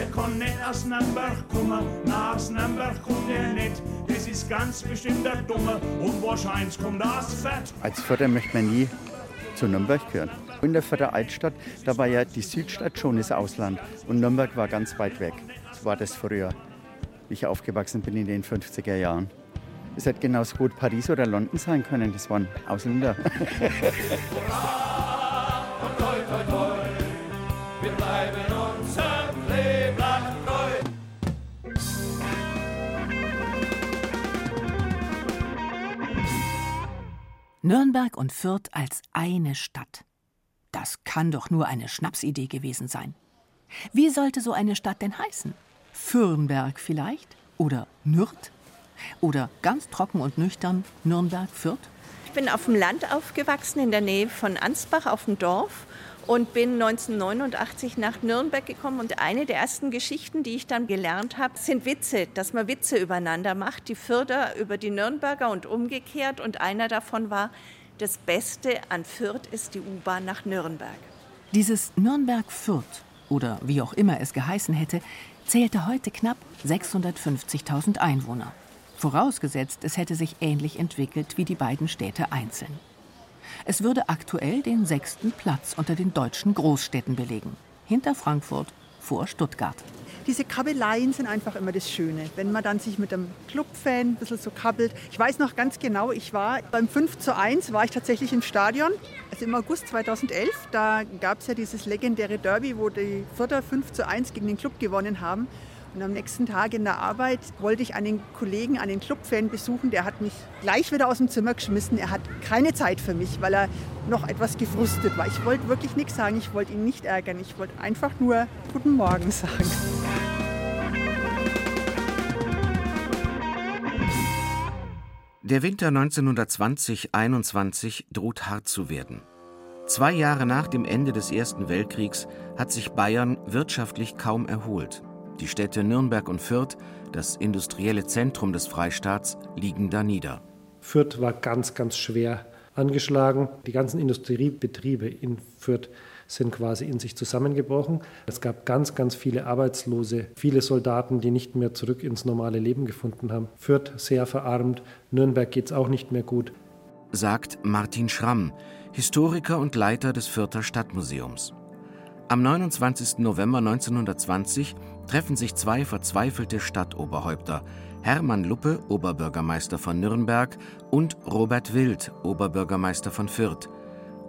Der kann nicht aus Nürnberg kommen, na aus Nürnberg kommt er nicht. Das ist ganz bestimmt der Dumme und wahrscheinlich kommt er aus Fett. Als Förder möchte man nie zu Nürnberg gehören. In der Förder Altstadt, da war ja die Südstadt schon das Ausland und Nürnberg war ganz weit weg. So war das früher, wie ich aufgewachsen bin in den 50er Jahren. Es hätte genauso gut Paris oder London sein können, das waren Ausländer. Nürnberg und Fürth als eine Stadt. Das kann doch nur eine Schnapsidee gewesen sein. Wie sollte so eine Stadt denn heißen? Fürnberg vielleicht? Oder Nürth? Oder ganz trocken und nüchtern Nürnberg-Fürth? Ich bin auf dem Land aufgewachsen, in der Nähe von Ansbach auf dem Dorf und bin 1989 nach Nürnberg gekommen. Und eine der ersten Geschichten, die ich dann gelernt habe, sind Witze, dass man Witze übereinander macht, die Fürther über die Nürnberger und umgekehrt. Und einer davon war, das Beste an Fürth ist die U-Bahn nach Nürnberg. Dieses Nürnberg-Fürth oder wie auch immer es geheißen hätte, zählte heute knapp 650.000 Einwohner. Vorausgesetzt, es hätte sich ähnlich entwickelt wie die beiden Städte einzeln. Es würde aktuell den sechsten Platz unter den deutschen Großstädten belegen, hinter Frankfurt, vor Stuttgart. Diese Kabeleien sind einfach immer das Schöne, wenn man dann sich mit einem Clubfan ein bisschen so kabbelt. Ich weiß noch ganz genau, ich war beim 5 zu 1, war ich tatsächlich im Stadion, also im August 2011. Da gab es ja dieses legendäre Derby, wo die Vierter 5 zu 1 gegen den Club gewonnen haben. Und am nächsten Tag in der Arbeit wollte ich einen Kollegen, einen Clubfan besuchen. Der hat mich gleich wieder aus dem Zimmer geschmissen. Er hat keine Zeit für mich, weil er noch etwas gefrustet war. Ich wollte wirklich nichts sagen. Ich wollte ihn nicht ärgern. Ich wollte einfach nur Guten Morgen sagen. Der Winter 1920-21 droht hart zu werden. Zwei Jahre nach dem Ende des Ersten Weltkriegs hat sich Bayern wirtschaftlich kaum erholt. Die Städte Nürnberg und Fürth, das industrielle Zentrum des Freistaats, liegen da nieder. Fürth war ganz, ganz schwer angeschlagen. Die ganzen Industriebetriebe in Fürth sind quasi in sich zusammengebrochen. Es gab ganz, ganz viele Arbeitslose, viele Soldaten, die nicht mehr zurück ins normale Leben gefunden haben. Fürth sehr verarmt, Nürnberg geht es auch nicht mehr gut. Sagt Martin Schramm, Historiker und Leiter des Fürther Stadtmuseums. Am 29. November 1920 treffen sich zwei verzweifelte Stadtoberhäupter, Hermann Luppe, Oberbürgermeister von Nürnberg, und Robert Wild, Oberbürgermeister von Fürth.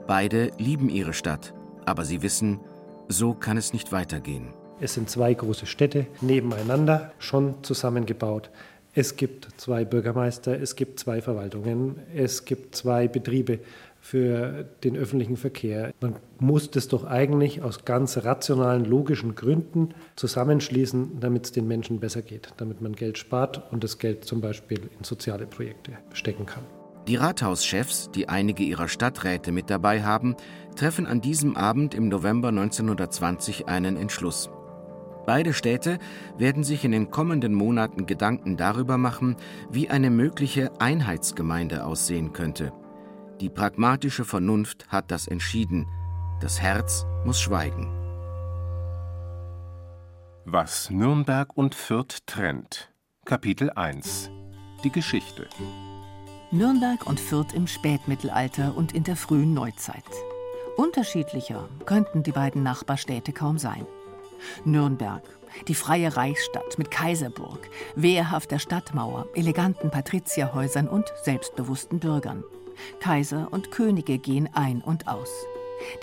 Beide lieben ihre Stadt, aber sie wissen, so kann es nicht weitergehen. Es sind zwei große Städte nebeneinander, schon zusammengebaut. Es gibt zwei Bürgermeister, es gibt zwei Verwaltungen, es gibt zwei Betriebe für den öffentlichen Verkehr. Man muss das doch eigentlich aus ganz rationalen, logischen Gründen zusammenschließen, damit es den Menschen besser geht, damit man Geld spart und das Geld zum Beispiel in soziale Projekte stecken kann. Die Rathauschefs, die einige ihrer Stadträte mit dabei haben, treffen an diesem Abend im November 1920 einen Entschluss. Beide Städte werden sich in den kommenden Monaten Gedanken darüber machen, wie eine mögliche Einheitsgemeinde aussehen könnte. Die pragmatische Vernunft hat das entschieden. Das Herz muss schweigen. Was Nürnberg und Fürth trennt. Kapitel 1 Die Geschichte Nürnberg und Fürth im Spätmittelalter und in der frühen Neuzeit. Unterschiedlicher könnten die beiden Nachbarstädte kaum sein. Nürnberg, die freie Reichsstadt mit Kaiserburg, wehrhafter Stadtmauer, eleganten Patrizierhäusern und selbstbewussten Bürgern. Kaiser und Könige gehen ein und aus.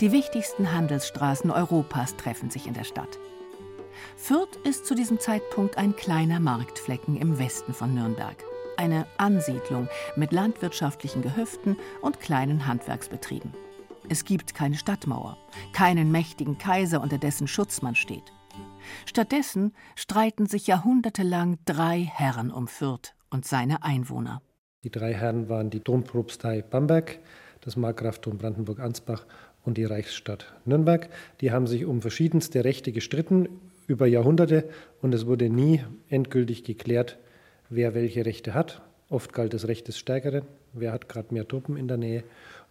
Die wichtigsten Handelsstraßen Europas treffen sich in der Stadt. Fürth ist zu diesem Zeitpunkt ein kleiner Marktflecken im Westen von Nürnberg. Eine Ansiedlung mit landwirtschaftlichen Gehöften und kleinen Handwerksbetrieben. Es gibt keine Stadtmauer, keinen mächtigen Kaiser, unter dessen Schutz man steht. Stattdessen streiten sich jahrhundertelang drei Herren um Fürth und seine Einwohner. Die drei Herren waren die Dompropstei Bamberg, das Markgraftum Brandenburg-Ansbach und die Reichsstadt Nürnberg. Die haben sich um verschiedenste Rechte gestritten über Jahrhunderte und es wurde nie endgültig geklärt, wer welche Rechte hat. Oft galt das Recht des Stärkeren, wer hat gerade mehr Truppen in der Nähe.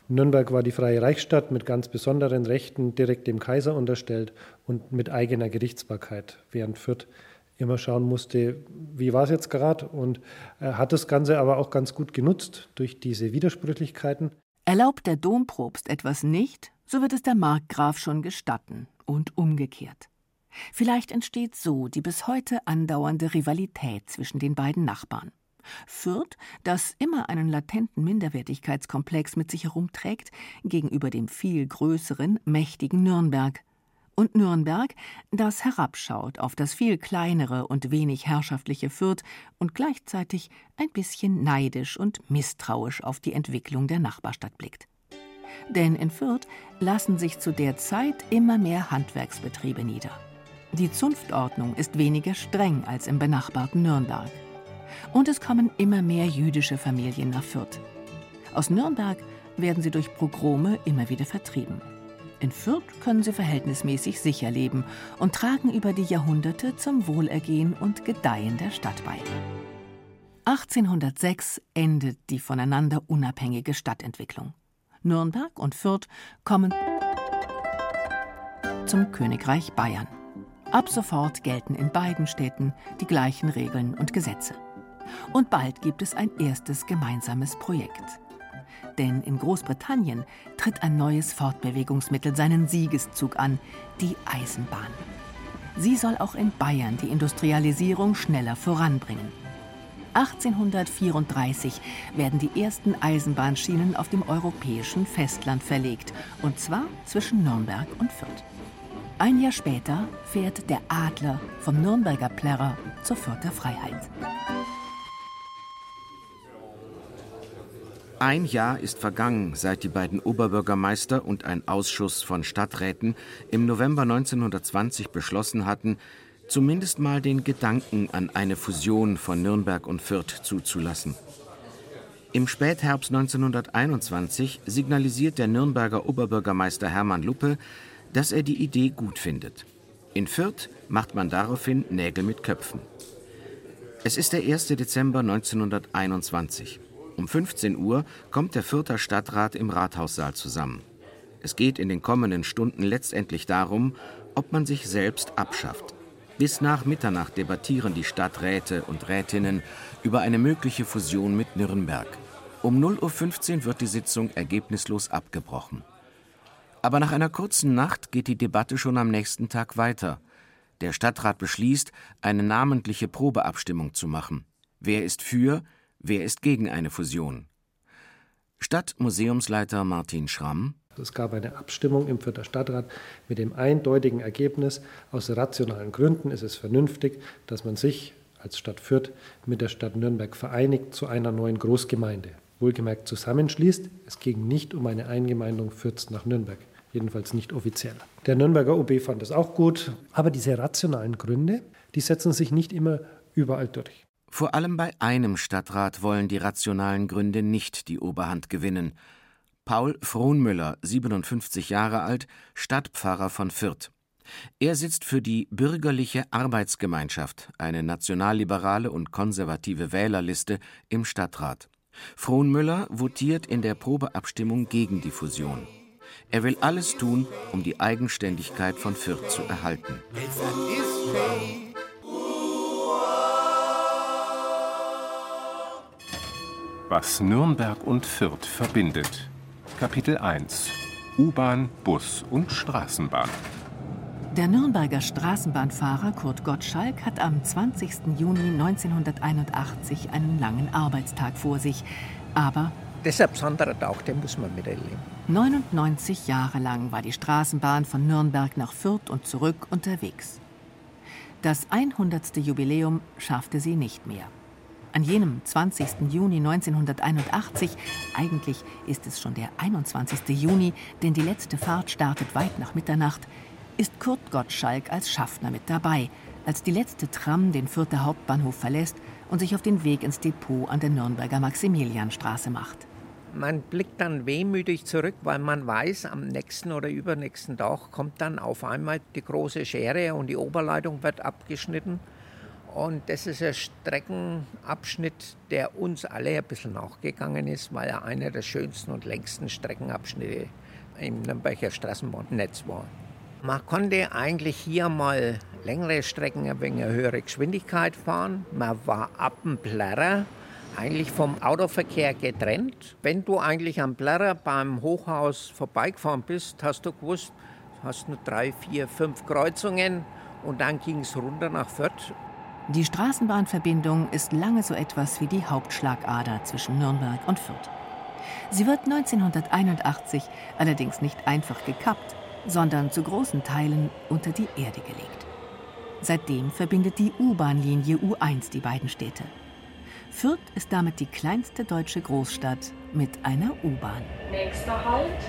Nürnberg war die freie Reichsstadt mit ganz besonderen Rechten direkt dem Kaiser unterstellt und mit eigener Gerichtsbarkeit, während Fürth immer schauen musste, wie war es jetzt gerade und er hat das Ganze aber auch ganz gut genutzt durch diese Widersprüchlichkeiten. Erlaubt der Dompropst etwas nicht, so wird es der Markgraf schon gestatten und umgekehrt. Vielleicht entsteht so die bis heute andauernde Rivalität zwischen den beiden Nachbarn. Fürth, das immer einen latenten Minderwertigkeitskomplex mit sich herumträgt, gegenüber dem viel größeren, mächtigen Nürnberg. Und Nürnberg, das herabschaut auf das viel kleinere und wenig herrschaftliche Fürth und gleichzeitig ein bisschen neidisch und misstrauisch auf die Entwicklung der Nachbarstadt blickt. Denn in Fürth lassen sich zu der Zeit immer mehr Handwerksbetriebe nieder. Die Zunftordnung ist weniger streng als im benachbarten Nürnberg. Und es kommen immer mehr jüdische Familien nach Fürth. Aus Nürnberg werden sie durch Pogrome immer wieder vertrieben. In Fürth können sie verhältnismäßig sicher leben und tragen über die Jahrhunderte zum Wohlergehen und Gedeihen der Stadt bei. 1806 endet die voneinander unabhängige Stadtentwicklung. Nürnberg und Fürth kommen zum Königreich Bayern. Ab sofort gelten in beiden Städten die gleichen Regeln und Gesetze. Und bald gibt es ein erstes gemeinsames Projekt. Denn in Großbritannien tritt ein neues Fortbewegungsmittel seinen Siegeszug an, die Eisenbahn. Sie soll auch in Bayern die Industrialisierung schneller voranbringen. 1834 werden die ersten Eisenbahnschienen auf dem europäischen Festland verlegt, und zwar zwischen Nürnberg und Fürth. Ein Jahr später fährt der Adler vom Nürnberger Plärrer zur Fürther Freiheit. Ein Jahr ist vergangen, seit die beiden Oberbürgermeister und ein Ausschuss von Stadträten im November 1920 beschlossen hatten, zumindest mal den Gedanken an eine Fusion von Nürnberg und Fürth zuzulassen. Im Spätherbst 1921 signalisiert der Nürnberger Oberbürgermeister Hermann Luppe, dass er die Idee gut findet. In Fürth macht man daraufhin Nägel mit Köpfen. Es ist der 1. Dezember 1921. Um 15 Uhr kommt der Fürther Stadtrat im Rathaussaal zusammen. Es geht in den kommenden Stunden letztendlich darum, ob man sich selbst abschafft. Bis nach Mitternacht debattieren die Stadträte und Rätinnen über eine mögliche Fusion mit Nürnberg. Um 0.15 Uhr wird die Sitzung ergebnislos abgebrochen. Aber nach einer kurzen Nacht geht die Debatte schon am nächsten Tag weiter. Der Stadtrat beschließt, eine namentliche Probeabstimmung zu machen. Wer ist für, wer ist gegen eine Fusion? Stadtmuseumsleiter Martin Schramm. Es gab eine Abstimmung im Fürther Stadtrat mit dem eindeutigen Ergebnis, aus rationalen Gründen ist es vernünftig, dass man sich als Stadt Fürth mit der Stadt Nürnberg vereinigt zu einer neuen Großgemeinde. Wohlgemerkt zusammenschließt. Es ging nicht um eine Eingemeindung Fürths nach Nürnberg jedenfalls nicht offiziell. Der Nürnberger OB fand es auch gut, aber diese rationalen Gründe, die setzen sich nicht immer überall durch. Vor allem bei einem Stadtrat wollen die rationalen Gründe nicht die Oberhand gewinnen. Paul Frohnmüller, 57 Jahre alt, Stadtpfarrer von Fürth. Er sitzt für die Bürgerliche Arbeitsgemeinschaft, eine nationalliberale und konservative Wählerliste, im Stadtrat. Frohnmüller votiert in der Probeabstimmung gegen die Fusion. Er will alles tun, um die Eigenständigkeit von Fürth zu erhalten. Was Nürnberg und Fürth verbindet. Kapitel 1 U-Bahn, Bus und Straßenbahn. Der Nürnberger Straßenbahnfahrer Kurt Gottschalk hat am 20. Juni 1981 einen langen Arbeitstag vor sich. Aber Deshalb besonderer Tag, den muss man miterleben. 99 Jahre lang war die Straßenbahn von Nürnberg nach Fürth und zurück unterwegs. Das 100. Jubiläum schaffte sie nicht mehr. An jenem 20. Juni 1981, eigentlich ist es schon der 21. Juni, denn die letzte Fahrt startet weit nach Mitternacht, ist Kurt Gottschalk als Schaffner mit dabei, als die letzte Tram den Fürther Hauptbahnhof verlässt und sich auf den Weg ins Depot an der Nürnberger Maximilianstraße macht. Man blickt dann wehmütig zurück, weil man weiß, am nächsten oder übernächsten Tag kommt dann auf einmal die große Schere und die Oberleitung wird abgeschnitten. Und das ist ein Streckenabschnitt, der uns alle ein bisschen nachgegangen ist, weil er einer der schönsten und längsten Streckenabschnitte im Nürnberger Straßenbahnnetz war. Man konnte eigentlich hier mal längere Strecken ein wenig höhere Geschwindigkeit fahren. Man war ab dem Plärrer eigentlich vom Autoverkehr getrennt. Wenn du eigentlich am Plärrer beim Hochhaus vorbeigefahren bist, hast du gewusst, hast nur drei, vier, fünf Kreuzungen und dann ging es runter nach Fürth. Die Straßenbahnverbindung ist lange so etwas wie die Hauptschlagader zwischen Nürnberg und Fürth. Sie wird 1981 allerdings nicht einfach gekappt, sondern zu großen Teilen unter die Erde gelegt. Seitdem verbindet die U-Bahn-Linie U1 die beiden Städte. Fürth ist damit die kleinste deutsche Großstadt mit einer U-Bahn. Nächster Halt,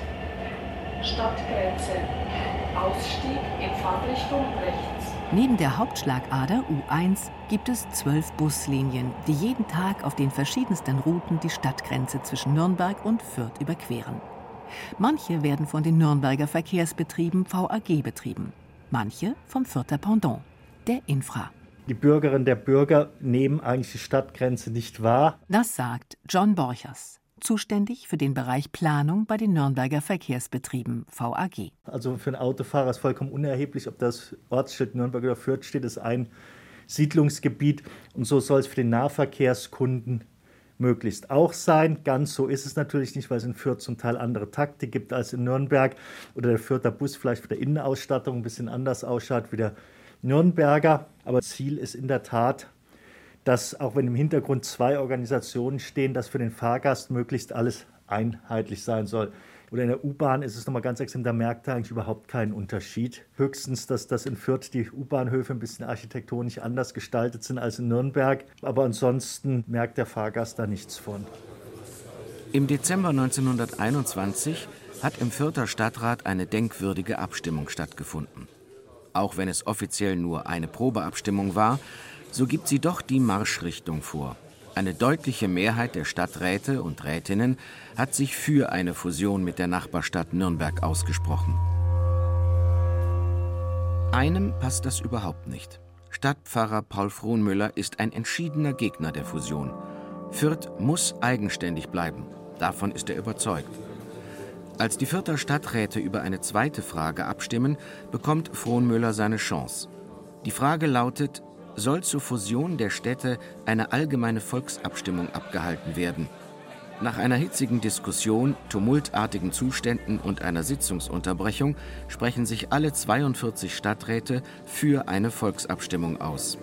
Stadtgrenze. Ausstieg in Fahrtrichtung rechts. Neben der Hauptschlagader U1 gibt es zwölf Buslinien, die jeden Tag auf den verschiedensten Routen die Stadtgrenze zwischen Nürnberg und Fürth überqueren. Manche werden von den Nürnberger Verkehrsbetrieben VAG betrieben, manche vom Fürther Pendant, der Infra. Die Bürgerinnen der Bürger nehmen eigentlich die Stadtgrenze nicht wahr. Das sagt John Borchers, zuständig für den Bereich Planung bei den Nürnberger Verkehrsbetrieben VAG. Also für einen Autofahrer ist vollkommen unerheblich, ob das Ortsschild Nürnberg oder Fürth steht, ist ein Siedlungsgebiet und so soll es für den Nahverkehrskunden möglichst auch sein. Ganz so ist es natürlich nicht, weil es in Fürth zum Teil andere Takte gibt als in Nürnberg oder der Fürther Bus vielleicht für der Innenausstattung ein bisschen anders ausschaut wie der Nürnberger. Aber Ziel ist in der Tat, dass auch wenn im Hintergrund zwei Organisationen stehen, dass für den Fahrgast möglichst alles einheitlich sein soll. Oder in der U-Bahn ist es nochmal ganz extrem, da merkt er eigentlich überhaupt keinen Unterschied. Höchstens, dass das in Fürth die U-Bahnhöfe ein bisschen architektonisch anders gestaltet sind als in Nürnberg. Aber ansonsten merkt der Fahrgast da nichts von. Im Dezember 1921 hat im Fürther Stadtrat eine denkwürdige Abstimmung stattgefunden. Auch wenn es offiziell nur eine Probeabstimmung war, so gibt sie doch die Marschrichtung vor. Eine deutliche Mehrheit der Stadträte und Rätinnen hat sich für eine Fusion mit der Nachbarstadt Nürnberg ausgesprochen. Einem passt das überhaupt nicht. Stadtpfarrer Paul Frohnmüller ist ein entschiedener Gegner der Fusion. Fürth muss eigenständig bleiben. Davon ist er überzeugt. Als die Fürther Stadträte über eine zweite Frage abstimmen, bekommt Frohnmüller seine Chance. Die Frage lautet, soll zur Fusion der Städte eine allgemeine Volksabstimmung abgehalten werden? Nach einer hitzigen Diskussion, tumultartigen Zuständen und einer Sitzungsunterbrechung sprechen sich alle 42 Stadträte für eine Volksabstimmung aus.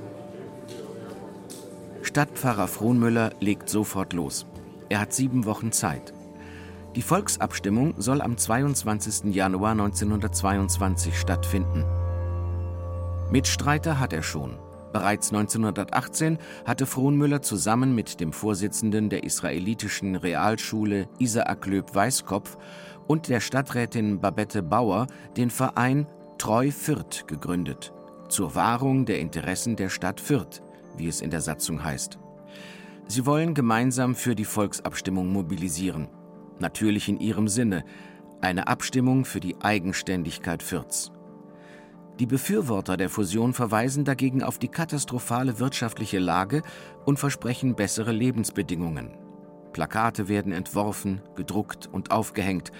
Stadtpfarrer Frohnmüller legt sofort los. Er hat sieben Wochen Zeit. Die Volksabstimmung soll am 22. Januar 1922 stattfinden. Mitstreiter hat er schon. Bereits 1918 hatte Frohnmüller zusammen mit dem Vorsitzenden der israelitischen Realschule Isaac Löb Weißkopf und der Stadträtin Babette Bauer den Verein Treu Fürth gegründet, zur Wahrung der Interessen der Stadt Fürth, wie es in der Satzung heißt. Sie wollen gemeinsam für die Volksabstimmung mobilisieren natürlich in ihrem Sinne, eine Abstimmung für die Eigenständigkeit Fürths. Die Befürworter der Fusion verweisen dagegen auf die katastrophale wirtschaftliche Lage und versprechen bessere Lebensbedingungen. Plakate werden entworfen, gedruckt und aufgehängt,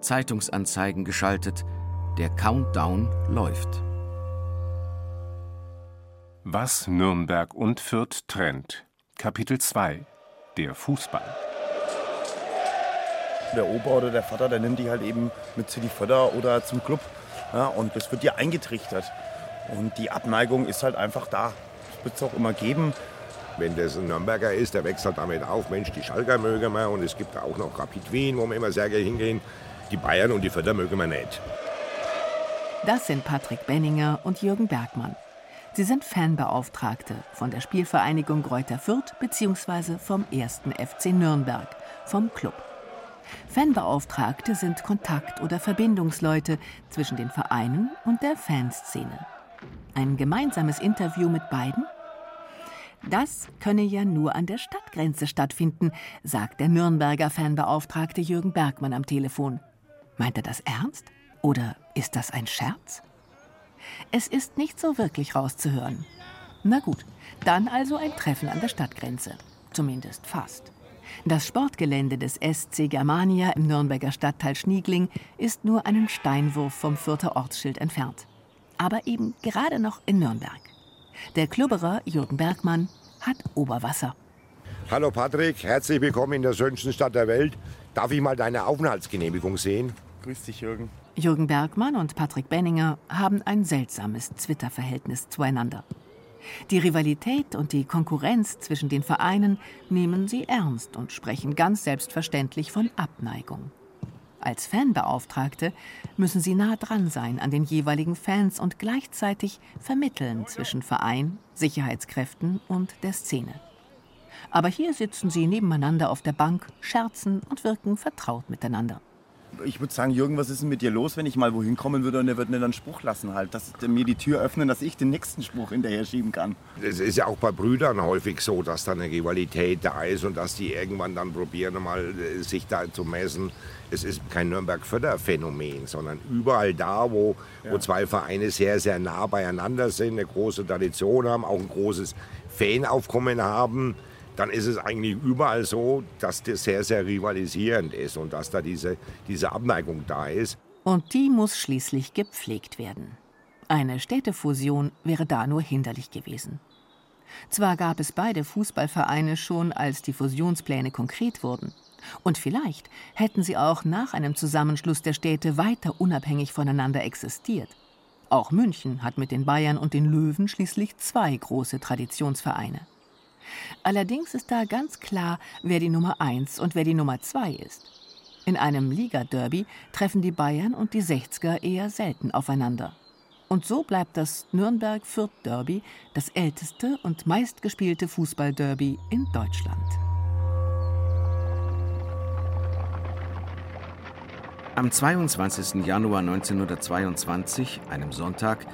Zeitungsanzeigen geschaltet, der Countdown läuft. Was Nürnberg und Fürth trennt. Kapitel 2 Der Fußball der Opa oder der Vater, der nimmt die halt eben mit zu die Förder oder zum Club. Ja, und das wird dir eingetrichtert. Und die Abneigung ist halt einfach da. Das wird es auch immer geben. Wenn das ein Nürnberger ist, der wechselt damit auf, Mensch, die Schalker mögen wir und es gibt auch noch Rapid Wien, wo wir immer sehr gerne hingehen. Die Bayern und die Förder mögen wir nicht. Das sind Patrick Benninger und Jürgen Bergmann. Sie sind Fanbeauftragte von der Spielvereinigung Greuther Fürth bzw. vom 1. FC Nürnberg, vom Club. Fanbeauftragte sind Kontakt- oder Verbindungsleute zwischen den Vereinen und der Fanszene. Ein gemeinsames Interview mit beiden? Das könne ja nur an der Stadtgrenze stattfinden, sagt der Nürnberger Fanbeauftragte Jürgen Bergmann am Telefon. Meint er das ernst? Oder ist das ein Scherz? Es ist nicht so wirklich rauszuhören. Na gut, dann also ein Treffen an der Stadtgrenze. Zumindest fast. Das Sportgelände des SC Germania im Nürnberger Stadtteil Schniegling ist nur einen Steinwurf vom Fürther Ortsschild entfernt. Aber eben gerade noch in Nürnberg. Der Klubberer Jürgen Bergmann hat Oberwasser. Hallo Patrick, herzlich willkommen in der schönsten Stadt der Welt. Darf ich mal deine Aufenthaltsgenehmigung sehen? Grüß dich, Jürgen. Jürgen Bergmann und Patrick Benninger haben ein seltsames Twitter-Verhältnis zueinander. Die Rivalität und die Konkurrenz zwischen den Vereinen nehmen sie ernst und sprechen ganz selbstverständlich von Abneigung. Als Fanbeauftragte müssen sie nah dran sein an den jeweiligen Fans und gleichzeitig vermitteln zwischen Verein, Sicherheitskräften und der Szene. Aber hier sitzen sie nebeneinander auf der Bank, scherzen und wirken vertraut miteinander ich würde sagen, Jürgen, was ist denn mit dir los, wenn ich mal wohin kommen würde und er würde mir dann einen Spruch lassen halt, dass mir die Tür öffnen, dass ich den nächsten Spruch hinterher schieben kann. Es ist ja auch bei Brüdern häufig so, dass da eine Rivalität da ist und dass die irgendwann dann probieren, mal äh, sich da zu messen. Es ist kein Nürnberg-Förder-Phänomen, sondern überall da, wo, ja. wo zwei Vereine sehr, sehr nah beieinander sind, eine große Tradition haben, auch ein großes Fanaufkommen haben, dann ist es eigentlich überall so, dass das sehr, sehr rivalisierend ist und dass da diese, diese Abneigung da ist. Und die muss schließlich gepflegt werden. Eine Städtefusion wäre da nur hinderlich gewesen. Zwar gab es beide Fußballvereine schon, als die Fusionspläne konkret wurden. Und vielleicht hätten sie auch nach einem Zusammenschluss der Städte weiter unabhängig voneinander existiert. Auch München hat mit den Bayern und den Löwen schließlich zwei große Traditionsvereine. Allerdings ist da ganz klar, wer die Nummer 1 und wer die Nummer 2 ist. In einem Liga-Derby treffen die Bayern und die 60er eher selten aufeinander. Und so bleibt das Nürnberg-Fürth-Derby das älteste und meistgespielte Fußball-Derby in Deutschland. Am 22. Januar 1922, einem Sonntag,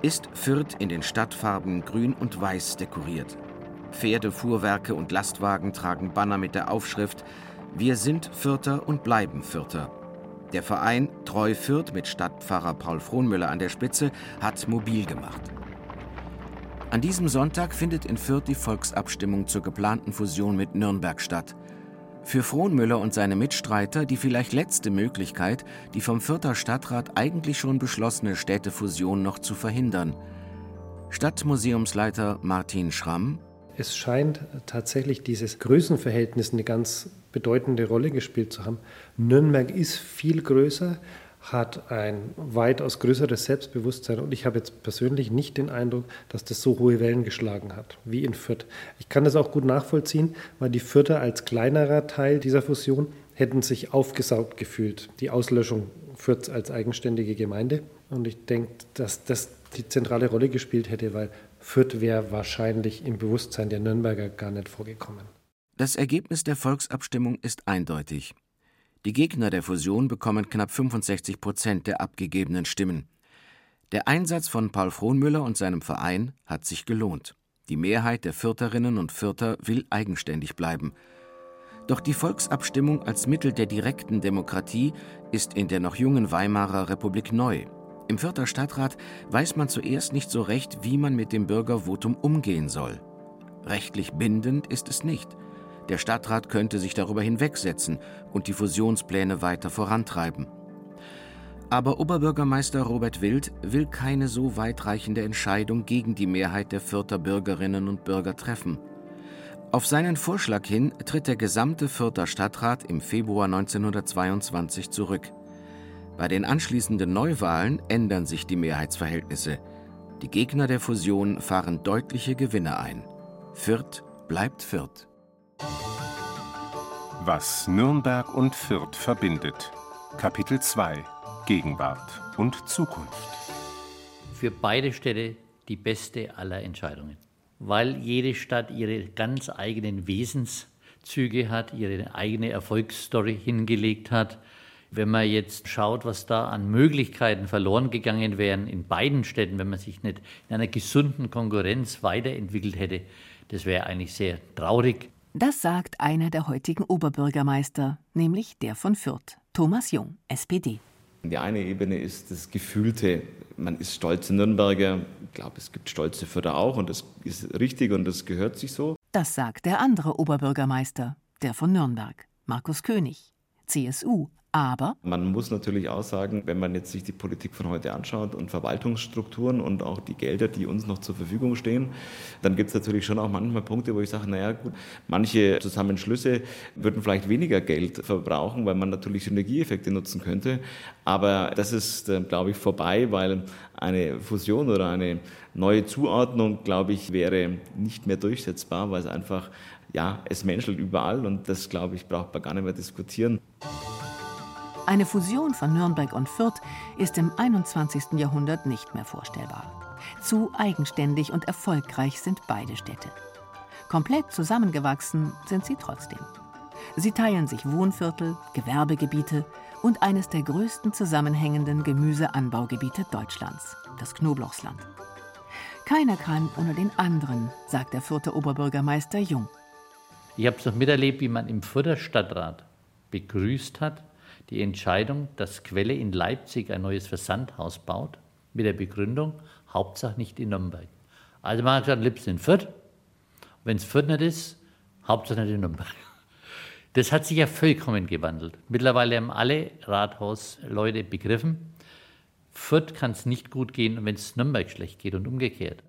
ist Fürth in den Stadtfarben Grün und Weiß dekoriert. Pferde, Fuhrwerke und Lastwagen tragen Banner mit der Aufschrift Wir sind Fürther und bleiben Fürther. Der Verein Treu Fürth mit Stadtpfarrer Paul Frohnmüller an der Spitze hat mobil gemacht. An diesem Sonntag findet in Fürth die Volksabstimmung zur geplanten Fusion mit Nürnberg statt. Für Frohnmüller und seine Mitstreiter die vielleicht letzte Möglichkeit, die vom Fürther Stadtrat eigentlich schon beschlossene Städtefusion noch zu verhindern. Stadtmuseumsleiter Martin Schramm es scheint tatsächlich dieses Größenverhältnis eine ganz bedeutende Rolle gespielt zu haben. Nürnberg ist viel größer, hat ein weitaus größeres Selbstbewusstsein und ich habe jetzt persönlich nicht den Eindruck, dass das so hohe Wellen geschlagen hat wie in Fürth. Ich kann das auch gut nachvollziehen, weil die Fürther als kleinerer Teil dieser Fusion hätten sich aufgesaugt gefühlt. Die Auslöschung Fürth als eigenständige Gemeinde. Und ich denke, dass das die zentrale Rolle gespielt hätte, weil Fürth wäre wahrscheinlich im Bewusstsein der Nürnberger gar nicht vorgekommen. Das Ergebnis der Volksabstimmung ist eindeutig. Die Gegner der Fusion bekommen knapp 65 Prozent der abgegebenen Stimmen. Der Einsatz von Paul Frohnmüller und seinem Verein hat sich gelohnt. Die Mehrheit der Fürtherinnen und Fürther will eigenständig bleiben. Doch die Volksabstimmung als Mittel der direkten Demokratie ist in der noch jungen Weimarer Republik neu im Fürther Stadtrat weiß man zuerst nicht so recht, wie man mit dem Bürgervotum umgehen soll. Rechtlich bindend ist es nicht. Der Stadtrat könnte sich darüber hinwegsetzen und die Fusionspläne weiter vorantreiben. Aber Oberbürgermeister Robert Wild will keine so weitreichende Entscheidung gegen die Mehrheit der Fürther Bürgerinnen und Bürger treffen. Auf seinen Vorschlag hin tritt der gesamte Fürther Stadtrat im Februar 1922 zurück. Bei den anschließenden Neuwahlen ändern sich die Mehrheitsverhältnisse. Die Gegner der Fusion fahren deutliche Gewinne ein. Fürth bleibt Fürth. Was Nürnberg und Fürth verbindet. Kapitel 2 Gegenwart und Zukunft. Für beide Städte die beste aller Entscheidungen, weil jede Stadt ihre ganz eigenen Wesenszüge hat, ihre eigene Erfolgsstory hingelegt hat wenn man jetzt schaut, was da an Möglichkeiten verloren gegangen wären in beiden Städten, wenn man sich nicht in einer gesunden Konkurrenz weiterentwickelt hätte, das wäre eigentlich sehr traurig. Das sagt einer der heutigen Oberbürgermeister, nämlich der von Fürth, Thomas Jung, SPD. Die eine Ebene ist das Gefühlte, man ist stolze Nürnberger. Ich glaube, es gibt stolze Förder auch und das ist richtig und das gehört sich so. Das sagt der andere Oberbürgermeister, der von Nürnberg, Markus König, CSU, aber man muss natürlich auch sagen, wenn man jetzt sich die Politik von heute anschaut und Verwaltungsstrukturen und auch die Gelder, die uns noch zur Verfügung stehen, dann gibt es natürlich schon auch manchmal Punkte, wo ich sage, naja gut, manche Zusammenschlüsse würden vielleicht weniger Geld verbrauchen, weil man natürlich Synergieeffekte nutzen könnte. Aber das ist, äh, glaube ich, vorbei, weil eine Fusion oder eine neue Zuordnung, glaube ich, wäre nicht mehr durchsetzbar, weil es einfach, ja, es menschelt überall und das, glaube ich, braucht man gar nicht mehr diskutieren. Eine Fusion von Nürnberg und Fürth ist im 21. Jahrhundert nicht mehr vorstellbar. Zu eigenständig und erfolgreich sind beide Städte. Komplett zusammengewachsen sind sie trotzdem. Sie teilen sich Wohnviertel, Gewerbegebiete und eines der größten zusammenhängenden Gemüseanbaugebiete Deutschlands, das Knoblauchsland. Keiner kann ohne den anderen, sagt der vierte Oberbürgermeister Jung. Ich habe es noch miterlebt, wie man im Fürther Stadtrat begrüßt hat, die Entscheidung, dass Quelle in Leipzig ein neues Versandhaus baut, mit der Begründung, Hauptsache nicht in Nürnberg. Also man hat gesagt, liebst in Fürth. Wenn es Fürth nicht ist, Hauptsache nicht in Nürnberg. Das hat sich ja vollkommen gewandelt. Mittlerweile haben alle Rathausleute begriffen, Fürth kann es nicht gut gehen, wenn es Nürnberg schlecht geht und umgekehrt.